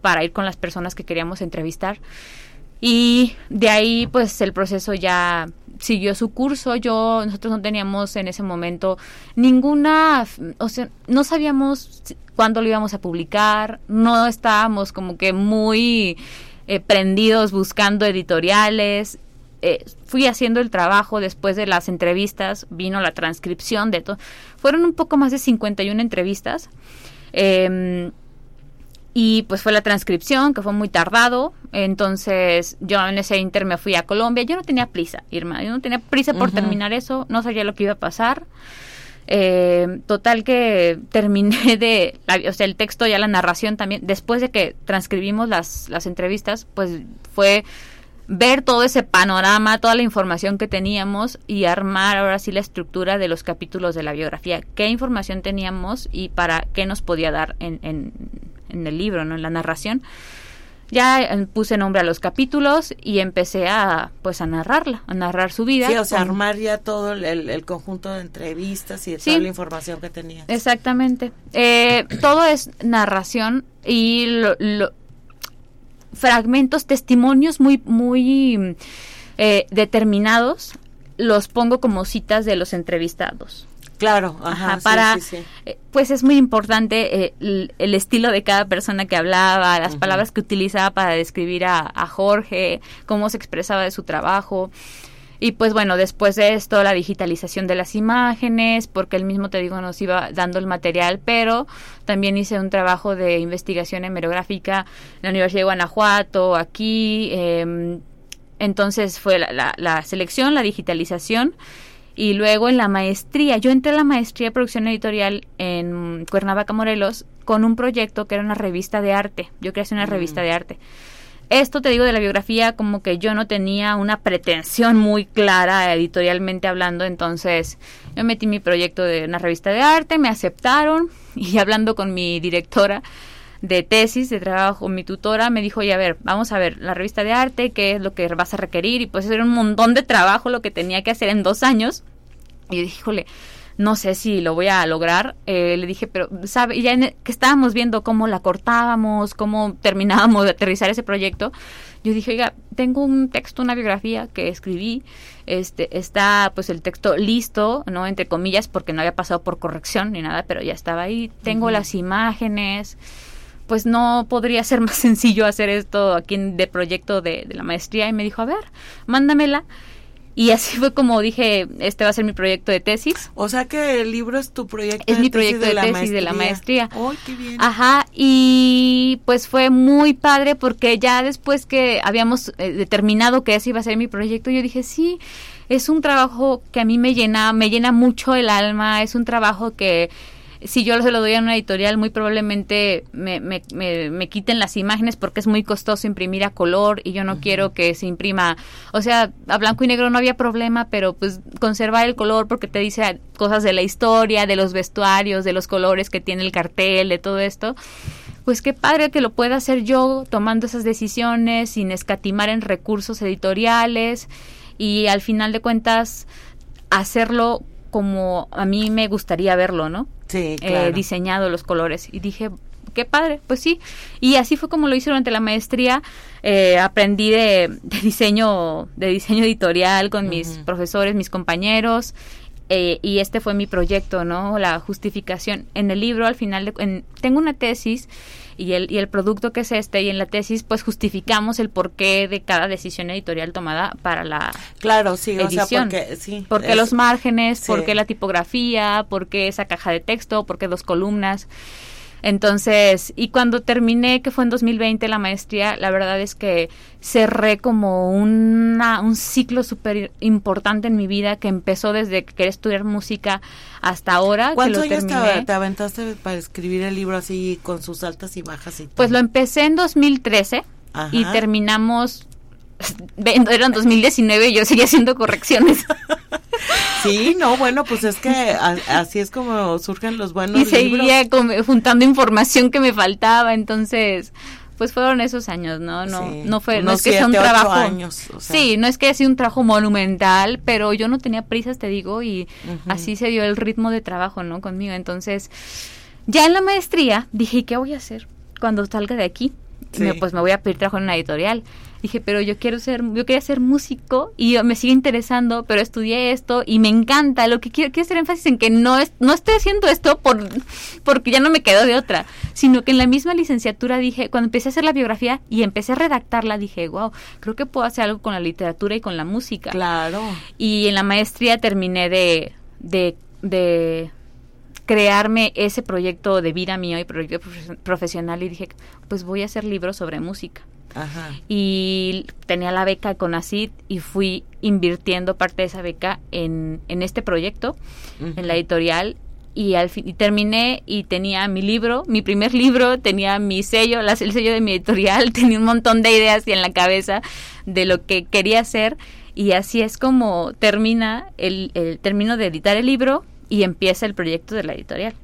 para ir con las personas que queríamos entrevistar. Y de ahí, pues el proceso ya siguió su curso. Yo, nosotros no teníamos en ese momento ninguna, o sea, no sabíamos cuándo lo íbamos a publicar, no estábamos como que muy eh, prendidos buscando editoriales. Eh, fui haciendo el trabajo después de las entrevistas, vino la transcripción de todo. Fueron un poco más de 51 entrevistas. Eh, y pues fue la transcripción, que fue muy tardado. Entonces yo en ese inter me fui a Colombia. Yo no tenía prisa, Irma. Yo no tenía prisa por terminar eso. No sabía lo que iba a pasar. Eh, total que terminé de, o sea, el texto ya la narración también, después de que transcribimos las, las entrevistas, pues fue ver todo ese panorama, toda la información que teníamos y armar ahora sí la estructura de los capítulos de la biografía, qué información teníamos y para qué nos podía dar en, en, en el libro, ¿no? en la narración. Ya eh, puse nombre a los capítulos y empecé a pues a narrarla, a narrar su vida. Sí, o sea, armar ya todo el, conjunto de entrevistas y toda la información que tenía. Exactamente. Eh, todo es narración y lo, fragmentos, testimonios muy, muy eh, determinados, los pongo como citas de los entrevistados. Claro, ajá, para, eh, pues es muy importante eh, el, estilo de cada persona que hablaba, las palabras que utilizaba para describir a, a, Jorge, cómo se expresaba de su trabajo. Y pues bueno, después de esto, la digitalización de las imágenes, porque él mismo, te digo, nos iba dando el material, pero también hice un trabajo de investigación hemerográfica en la Universidad de Guanajuato, aquí. Eh, entonces fue la, la, la selección, la digitalización y luego en la maestría, yo entré a la maestría de producción editorial en Cuernavaca, Morelos, con un proyecto que era una revista de arte. Yo quería hacer una revista mm. de arte. Esto te digo de la biografía, como que yo no tenía una pretensión muy clara editorialmente hablando, entonces yo metí mi proyecto de una revista de arte, me aceptaron y hablando con mi directora de tesis, de trabajo, mi tutora me dijo, oye, a ver, vamos a ver la revista de arte, qué es lo que vas a requerir, y pues era un montón de trabajo lo que tenía que hacer en dos años. Y yo dije, híjole, no sé si lo voy a lograr. Eh, le dije, pero, ¿sabe? ya que estábamos viendo cómo la cortábamos, cómo terminábamos de aterrizar ese proyecto, yo dije, oiga, tengo un texto, una biografía que escribí, este, está pues el texto listo, ¿no? Entre comillas, porque no había pasado por corrección ni nada, pero ya estaba ahí. Tengo las imágenes, pues no podría ser más sencillo hacer esto aquí de proyecto de, la maestría y me dijo, a ver, mándamela. Y así fue como dije, este va a ser mi proyecto de tesis. O sea que el libro es tu proyecto es mi proyecto de, tesis de la maestría. ¡Ay, qué bien! Ajá, y pues fue muy padre porque ya después que habíamos eh, determinado que ese iba a ser mi proyecto, yo dije, sí, es un trabajo que a mí me llena, me llena mucho el alma, es un trabajo que si yo se lo doy a una editorial, muy probablemente me, me, me, quiten las imágenes porque es muy costoso imprimir a color y yo no quiero que se imprima. O sea, a blanco y negro no había problema, pero pues conservar el color porque te dice cosas de la historia, de los vestuarios, de los colores que tiene el cartel, de todo esto. Pues qué padre que lo pueda hacer yo tomando esas decisiones sin escatimar en recursos editoriales y al final de cuentas hacerlo como a mí me gustaría verlo, ¿no? Sí, eh, diseñado los colores. Y dije, qué padre, pues sí. Y así fue como lo hice durante la maestría. Eh, aprendí de, diseño, de diseño editorial con mis profesores, mis compañeros. Eh, y este fue mi proyecto, ¿no? La justificación. En el libro, al final, de, tengo una tesis y el, y el producto que es este y en la tesis pues justificamos el porqué de cada decisión editorial tomada para la claro sí edición. o sea porque sí por qué los márgenes por qué la tipografía por qué esa caja de texto por qué dos columnas entonces, y cuando terminé, que fue en 2020 la maestría, la verdad es que cerré como una, un ciclo súper importante en mi vida que empezó desde que quería estudiar música hasta ahora. ¿Cuántos años terminé. te, aventaste para escribir el libro así con sus altas y bajas y todo? Pues lo empecé en 2013 y terminamos eran 2019 y yo seguía haciendo correcciones. Sí, no, bueno, pues es que así es como surgen los buenos Y seguía juntando información que me faltaba, entonces pues fueron esos años, ¿no? No, no fue, no es que sea un trabajo. Años, Sí, no es que sea un trabajo monumental, pero yo no tenía prisas, te digo, y así se dio el ritmo de trabajo, ¿no? Conmigo. Entonces, ya en la maestría dije, ¿qué voy a hacer cuando salga de aquí? pues me voy a pedir trabajo en una editorial. Dije, pero yo quiero ser, yo quería ser músico y me sigue interesando, pero estudié esto y me encanta. Lo que quiero, quiero hacer énfasis en que no es, no estoy haciendo esto por, porque ya no me quedo de otra, sino que en la misma licenciatura dije, cuando empecé a hacer la biografía y empecé a redactarla, dije, wow, creo que puedo hacer algo con la literatura y con la música. Claro. Y en la maestría terminé de, de, de crearme ese proyecto de vida mío y proyecto profesional y dije, pues voy a hacer libros sobre música. Y tenía la beca con ACID y fui invirtiendo parte de esa beca en, en este proyecto, en la editorial. Y al fin y terminé y tenía mi libro, mi primer libro, tenía mi sello, el sello de mi editorial, tenía un montón de ideas en la cabeza de lo que quería hacer y así es como termina el, el término de editar el libro y empieza el proyecto de la editorial.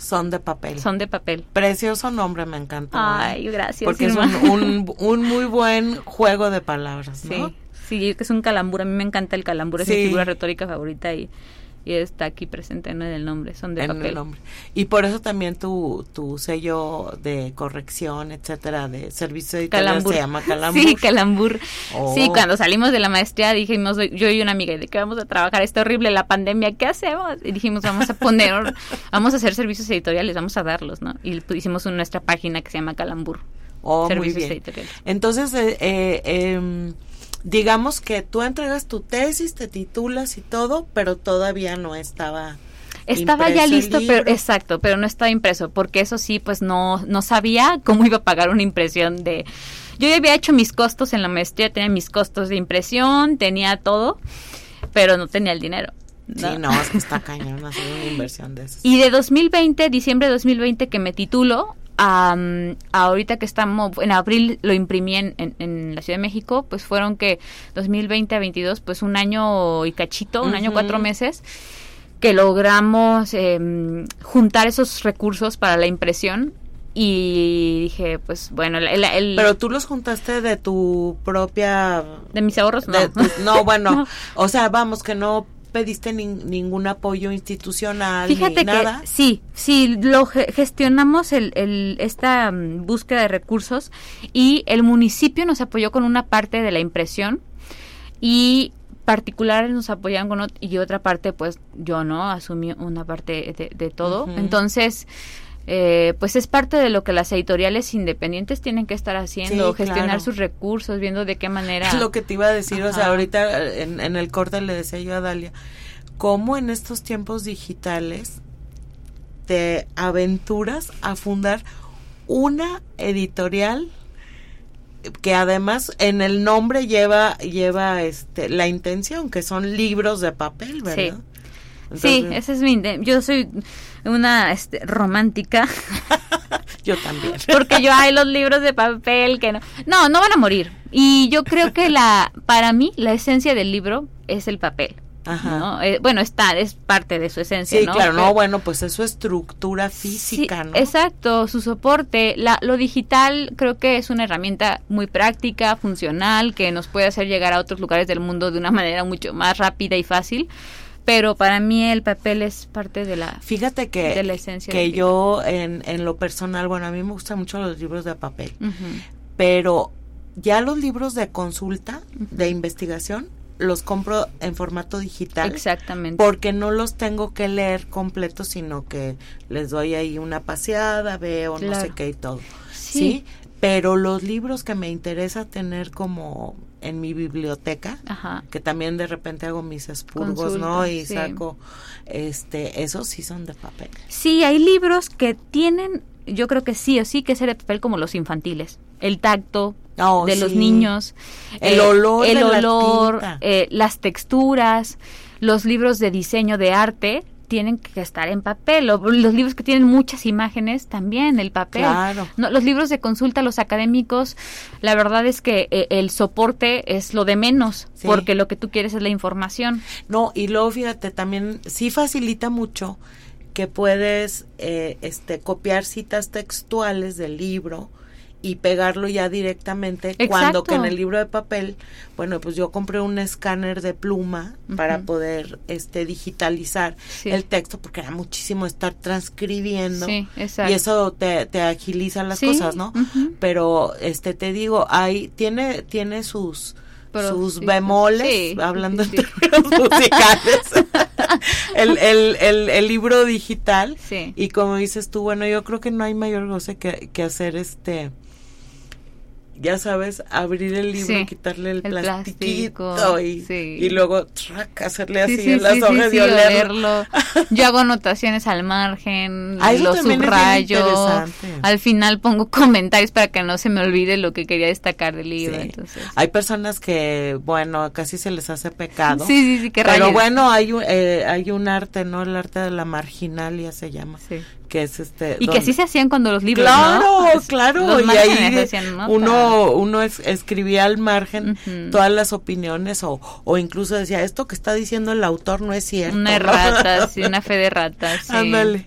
Son de papel. Son de papel. Precioso nombre, me encanta. Ay, gracias. Porque es un, un, muy buen juego de palabras, ¿no? Sí, sí, que es un calambur. A mí me encanta el calambur, es mi figura retórica favorita y y está aquí presente en el nombre, son de papel. Y por eso también tu, tu sello de corrección, etcétera, de servicio editorial se llama Calambur. Sí, Calambur. Oh. Sí, cuando salimos de la maestría dijimos, yo y una amiga, ¿de qué vamos a trabajar? Está horrible la pandemia, ¿qué hacemos? Y dijimos, vamos a poner, vamos a hacer servicios editoriales, vamos a darlos, ¿no? Y hicimos nuestra página que se llama Calambur. Oh, servicios muy bien. Editoriales. Entonces, eh, eh, em, digamos que tú entregas tu tesis, te titulas y todo, pero todavía no estaba estaba ya listo, pero exacto, pero no estaba impreso, porque eso sí, pues no no sabía cómo iba a pagar una impresión de yo ya había hecho mis costos en la maestría, tenía mis costos de impresión, tenía todo, pero no tenía el dinero. Sí, no, es que está cañón hacer una inversión de eso. Y de 2020, diciembre de 2020 que me titulo, ahorita que estamos, en abril lo imprimí en, en, la Ciudad de México, pues fueron que 2020 a 22, pues un año y cachito, un año cuatro meses, que logramos em, juntar esos recursos para la impresión y dije, pues bueno, el, Pero tú los juntaste de tu propia... De mis ahorros, no. no, bueno, o sea, vamos, que no pediste ningún apoyo institucional Fíjate ni nada. Que, sí, sí, lo gestionamos el, el, esta mm, búsqueda de recursos y el municipio nos apoyó con una parte de la impresión y particulares nos apoyan con y otra parte pues yo no asumí una parte de, todo. Entonces eh, pues es parte de lo que las editoriales independientes tienen que estar haciendo, gestionar sus recursos, viendo de qué manera. Es lo que te iba a decir, o sea, ahorita en, en, el corte le decía yo a Dalia, cómo en estos tiempos digitales te aventuras a fundar una editorial que además en el nombre lleva lleva este la intención que son libros de papel, ¿verdad? Sí, ese es mi yo soy una este, romántica. yo también. Porque yo hay los libros de papel que no. No, no van a morir. Y yo creo que la, para mí, la esencia del libro es el papel. Ajá. Eh, bueno, está, es parte de su esencia, sí, claro, no, bueno, pues es su estructura física, ¿no? Exacto, su soporte. La, lo digital creo que es una herramienta muy práctica, funcional, que nos puede hacer llegar a otros lugares del mundo de una manera mucho más rápida y fácil pero para mí el papel es parte de la fíjate que de la esencia que yo en, en lo personal bueno a mí me gustan mucho los libros de papel pero ya los libros de consulta de investigación los compro en formato digital exactamente. porque no los tengo que leer completos sino que les doy ahí una paseada veo no sé qué y todo sí pero los libros que me interesa tener como en mi biblioteca, que también de repente hago mis expurgos, ¿no? Y saco, este, esos sí son de papel. Sí, hay libros que tienen, yo creo que sí o sí que ser de papel como los infantiles. El tacto oh, de los niños, el eh, olor, el olor, eh, las texturas, los libros de diseño de arte tienen que estar en papel. O los libros que tienen muchas imágenes también, el papel. Claro. No, los libros de consulta, los académicos, la verdad es que eh, el soporte es lo de menos, porque lo que tú quieres es la información. No, y luego fíjate, también sí facilita mucho que puedes eh, este, copiar citas textuales del libro y pegarlo ya directamente cuando que en el libro de papel bueno pues yo compré un escáner de pluma para poder este digitalizar el texto porque era muchísimo estar transcribiendo y eso te, te agiliza las cosas no pero este te digo hay tiene tiene sus sus bemoles, hablando en términos musicales, el, el, el, el, libro digital. Y como dices tú, bueno, yo creo que no hay mayor goce que, que hacer este ya sabes, abrir el libro, y quitarle el, plastiquito y, y, luego hacerle así en las hojas y olerlo. Yo hago anotaciones al margen, los subrayo. Al final pongo comentarios para que no se me olvide lo que quería destacar del libro. Entonces. Hay personas que, bueno, casi se les hace pecado. Sí, sí, sí, que Pero bueno, hay un, eh, hay un arte, ¿no? El arte de la marginalia se llama. Que es este y que así se hacían cuando los libros claro claro y ahí uno uno escribía al margen todas las opiniones o, o incluso decía esto que está diciendo el autor no es cierto una errata sí una fe de ratas sí. ándale.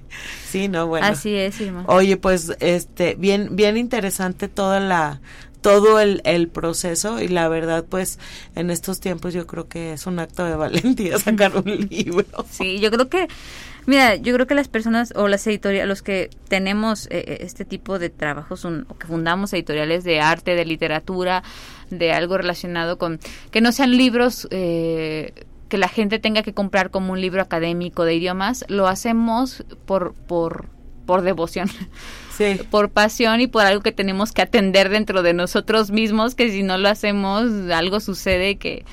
Sí no bueno. Así es Irma. oye pues este bien bien interesante toda la todo el, el proceso y la verdad pues en estos tiempos yo creo que es un acto de valentía sacar un libro. Sí yo creo que Mira, yo creo que las personas o las editoriales, los que tenemos eh, eh, este tipo de trabajos o que fundamos editoriales de arte, de literatura, de algo relacionado con que no sean libros eh, que la gente tenga que comprar como un libro académico de idiomas, lo hacemos por por por devoción. Sí. por pasión y por algo que tenemos que atender dentro de nosotros mismos, que si no lo hacemos, algo sucede que,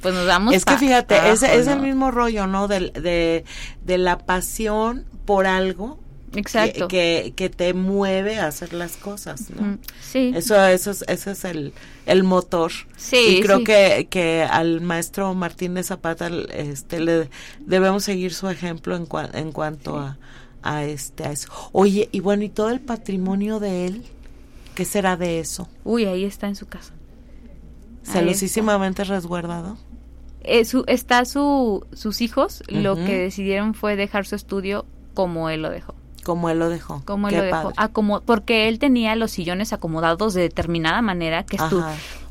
pues nos damos es que fíjate es, es el mismo rollo no de, de, de la pasión por algo Exacto. Que, que, te mueve a hacer las cosas, ¿no? Sí. Eso, eso es, ese es el, el motor. Sí. Y creo que, que al maestro Martínez Zapata este, le debemos seguir su ejemplo en, en cuanto a, a, este, a eso. Oye, y bueno, ¿y todo el patrimonio de él? ¿Qué será de eso? Uy, ahí está en su casa. Celosísimamente resguardado. Eh, está su, sus hijos, lo que decidieron fue dejar su estudio como él lo dejó. Como él lo dejó. Como él lo dejó. porque él tenía los sillones acomodados de determinada manera, que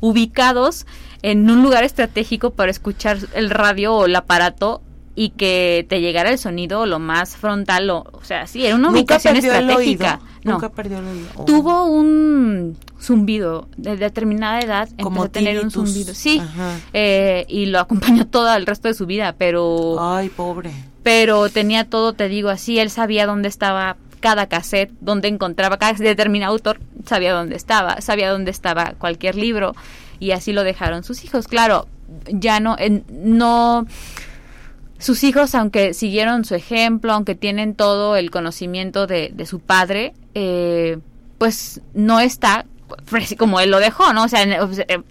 ubicados en un lugar estratégico para escuchar el radio o el aparato y que te llegara el sonido lo más frontal, o, o sea, sí, era una ubicación estratégica. Nunca perdió el oído. Tuvo un zumbido de determinada edad, empezó a tener un zumbido. Sí, eh, y lo acompañó todo el resto de su vida, pero... Ay, pobre. Pero tenía todo, te digo así, él sabía dónde estaba cada cassette, dónde encontraba cada determinado autor, sabía dónde estaba, sabía dónde estaba cualquier libro, y así lo dejaron sus hijos. Claro, ya no, no sus hijos, aunque siguieron su ejemplo, aunque tienen todo el conocimiento de, de su padre, eh, pues no está como él lo dejó, ¿no? O sea, eh,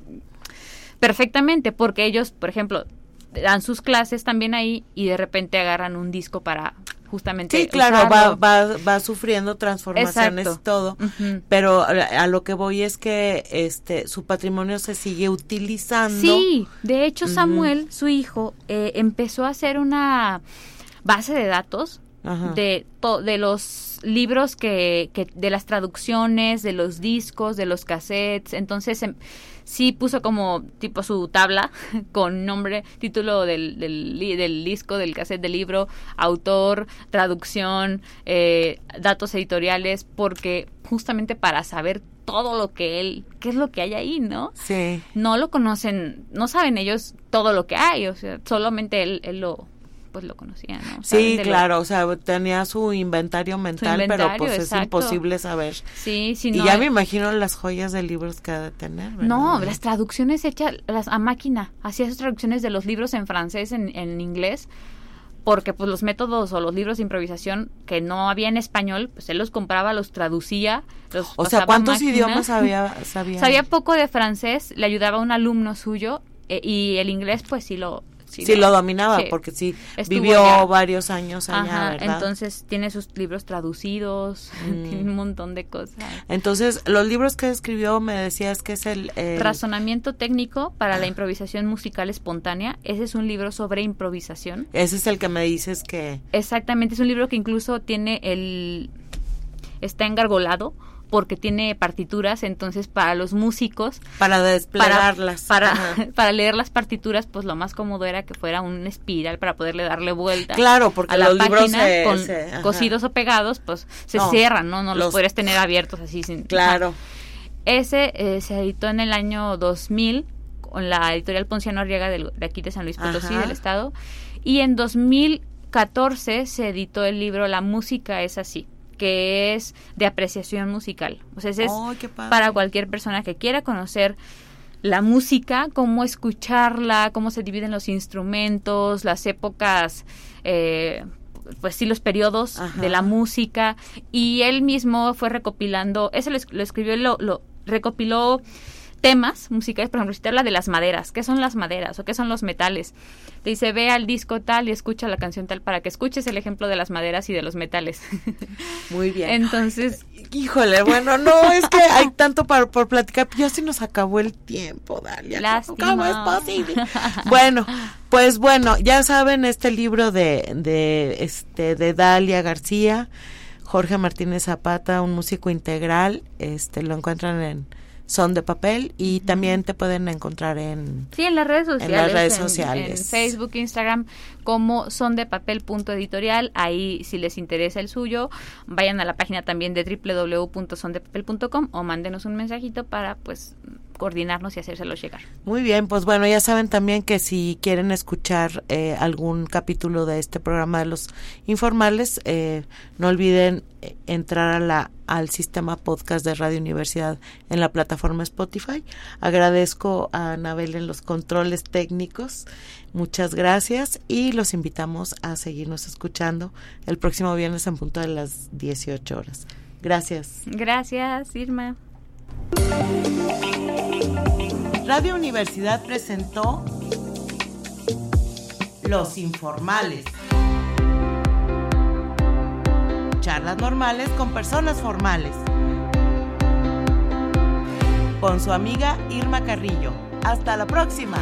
perfectamente, porque ellos, por ejemplo, dan sus clases también ahí y de repente agarran un disco para justamente sí claro va, va, va sufriendo transformaciones y todo pero a, lo que voy es que este su patrimonio se sigue utilizando. Sí de hecho Samuel su hijo eh, empezó a hacer una base de datos de de los libros que, que de las traducciones de los discos de los cassettes entonces em, sí puso como tipo su tabla con nombre, título del, del, disco, del cassette del libro, autor, traducción, eh, datos editoriales, porque justamente para saber todo lo que él, qué es lo que hay ahí, ¿no? Sí. No lo conocen, no saben ellos todo lo que hay, o sea, solamente él, él lo, pues lo conocía, ¿no? Sí, claro, o sea, tenía su inventario mental, pero pues es imposible saber. Sí, sí, Y ya me imagino las joyas de libros que ha de tener, No, las traducciones hechas las, a máquina, hacía sus traducciones de los libros en francés, en, en inglés, porque pues los métodos o los libros de improvisación que no había en español, pues él los compraba, los traducía, los O sea, ¿cuántos idiomas sabía, sabía? Sabía poco de francés, le ayudaba a un alumno suyo eh, y el inglés pues sí lo Sí, lo dominaba, porque sí, vivió varios años allá, ¿verdad? Entonces tiene sus libros traducidos, tiene un montón de cosas. Entonces, los libros que escribió, me decías que es el... Razonamiento técnico para la ah. improvisación musical espontánea. Ese es un libro sobre improvisación. Ese es el que me dices que... Exactamente, es un libro que incluso tiene el... está engargolado porque tiene partituras, entonces para los músicos para desplegarlas, para para, para, leer las partituras, pues lo más cómodo era que fuera un espiral para poderle darle vuelta. Claro, porque a la los libros página se- con se- cosidos o pegados, pues se No, cierran, ¿no? No los, los- puedes tener abiertos así sin Claro. ese eh, se editó en el año 2000 con la editorial Ponciano Arriaga del- de aquí de San Luis Potosí, Ajá. del estado. Y en 2014 se editó el libro La música es así, que es de apreciación musical. O sea, ese es padre. para cualquier persona que quiera conocer la música, cómo escucharla, cómo se dividen los instrumentos, las épocas, eh, pues sí, los periodos Ajá. de la música. Y él mismo fue recopilando, eso lo, es- lo escribió, lo, lo recopiló temas musicales, por ejemplo, si te habla de las maderas, ¿qué son las maderas o qué son los metales? Te dice, ve al disco tal y escucha la canción tal para que escuches el ejemplo de las maderas y de los metales. Muy bien. Entonces, Híjole, bueno, no, es que hay tanto para, por platicar. Ya se nos acabó el tiempo, Dalia. ¿Cómo- ¿Cómo es Lástima. posible? Bueno, pues bueno, ya saben, este libro de, de, este, de Dalia García, Jorge Martínez Zapata, un músico integral, este, lo encuentran en Son de Papel y también te pueden encontrar en... Sí, en las redes sociales. las redes en- sociales. En Facebook, Instagram, como son de papel.editorial. Ahí, si les interesa el suyo, vayan a la página también de www.sondepapel.com o mándenos un mensajito para, pues, coordinarnos y hacérselo llegar. Muy bien, pues bueno, ya saben también que si quieren escuchar eh, algún capítulo de este programa de los informales, eh, no olviden eh, entrar a la, al sistema podcast de Radio Universidad en la plataforma Spotify. Agradezco a Anabel en los controles técnicos. Muchas gracias y los invitamos a seguirnos escuchando el próximo viernes en punto de las 18 horas. Gracias. Gracias, Irma. Radio Universidad presentó Los Informales. Charlas normales con personas formales. Con su amiga Irma Carrillo. Hasta la próxima.